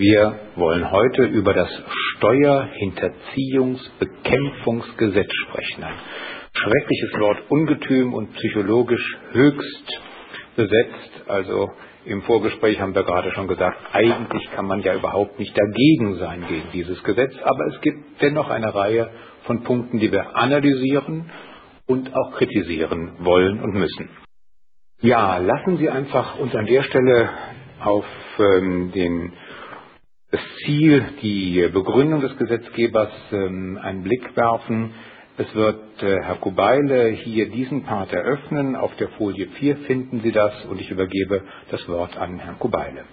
Wir wollen heute über das Steuerhinterziehungsbekämpfungsgesetz sprechen. Ein schreckliches Wort, ungetüm und psychologisch höchst besetzt. Also im Vorgespräch haben wir gerade schon gesagt, eigentlich kann man ja überhaupt nicht dagegen sein gegen dieses Gesetz, aber es gibt dennoch eine Reihe von Punkten, die wir analysieren und auch kritisieren wollen und müssen. Ja, lassen Sie einfach uns an der Stelle auf ähm, den das Ziel, die Begründung des Gesetzgebers ähm, einen Blick werfen. Es wird äh, Herr Kubeile hier diesen Part eröffnen. Auf der Folie 4 finden Sie das und ich übergebe das Wort an Herrn Kubeile.